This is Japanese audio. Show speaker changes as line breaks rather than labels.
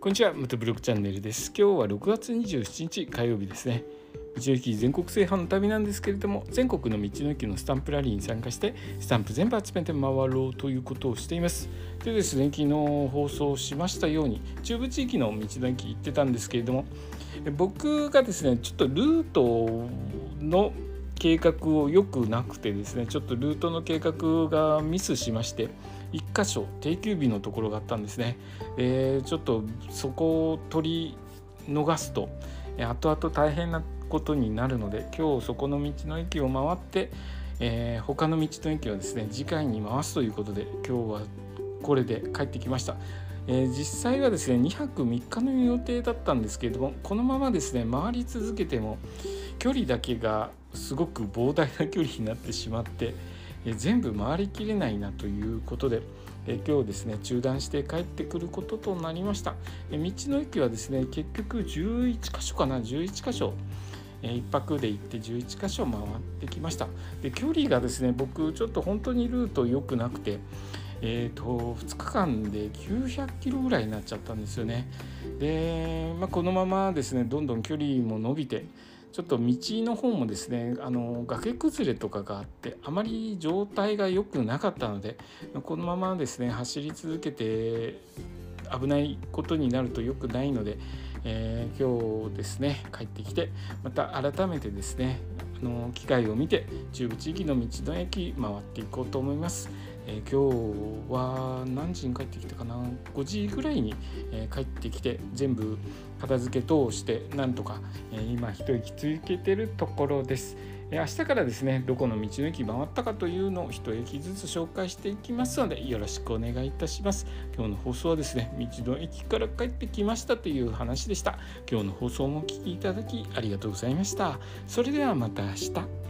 こんにちは、またブログチャンネルです。今日は6月27日火曜日ですね。道の駅全国制覇の旅なんですけれども、全国の道の駅のスタンプラリーに参加して、スタンプ全部集めて回ろうということをしています。でですね、昨日放送しましたように、中部地域の道の駅行ってたんですけれども、僕がですね、ちょっとルートの計画をよくなくてですね、ちょっとルートの計画がミスしまして、1箇所定休日のところがあったんですね。えー、ちょっとそこを取り逃すと後々大変なことになるので今日そこの道の駅を回って、えー、他の道の駅をですね次回に回すということで今日はこれで帰ってきました。えー、実際はですね2泊3日の予定だったんですけれどもこのままですね回り続けても距離だけがすごく膨大な距離になってしまって、全部回りきれないなということで、今日ですね中断して帰ってくることとなりました、道の駅はですね結局11箇所かな11箇所1泊で行って11箇所回ってきましたで距離がですね僕ちょっと本当にルート良くなくてえーと、2日間で900キロぐらいになっちゃったんですよね。で、まあ、このままですねどんどん距離も伸びてちょっと道の方もですねあの崖崩れとかがあってあまり状態が良くなかったのでこのままですね走り続けて危ないことになると良くないので、えー、今日ですね帰ってきてまた改めてですねあの機会を見て中部地域の道の駅回っていこうと思います。えー、今日は何時に帰ってきたかな？5時ぐらいに、えー、帰ってきて全部片付け等してなんとか、えー、今一息つけてるところです。明日からですねどこの道の駅回ったかというのを一駅ずつ紹介していきますのでよろしくお願いいたします。今日の放送はですね道の駅から帰ってきましたという話でした。今日の放送もお聴きいただきありがとうございました。それではまた明日。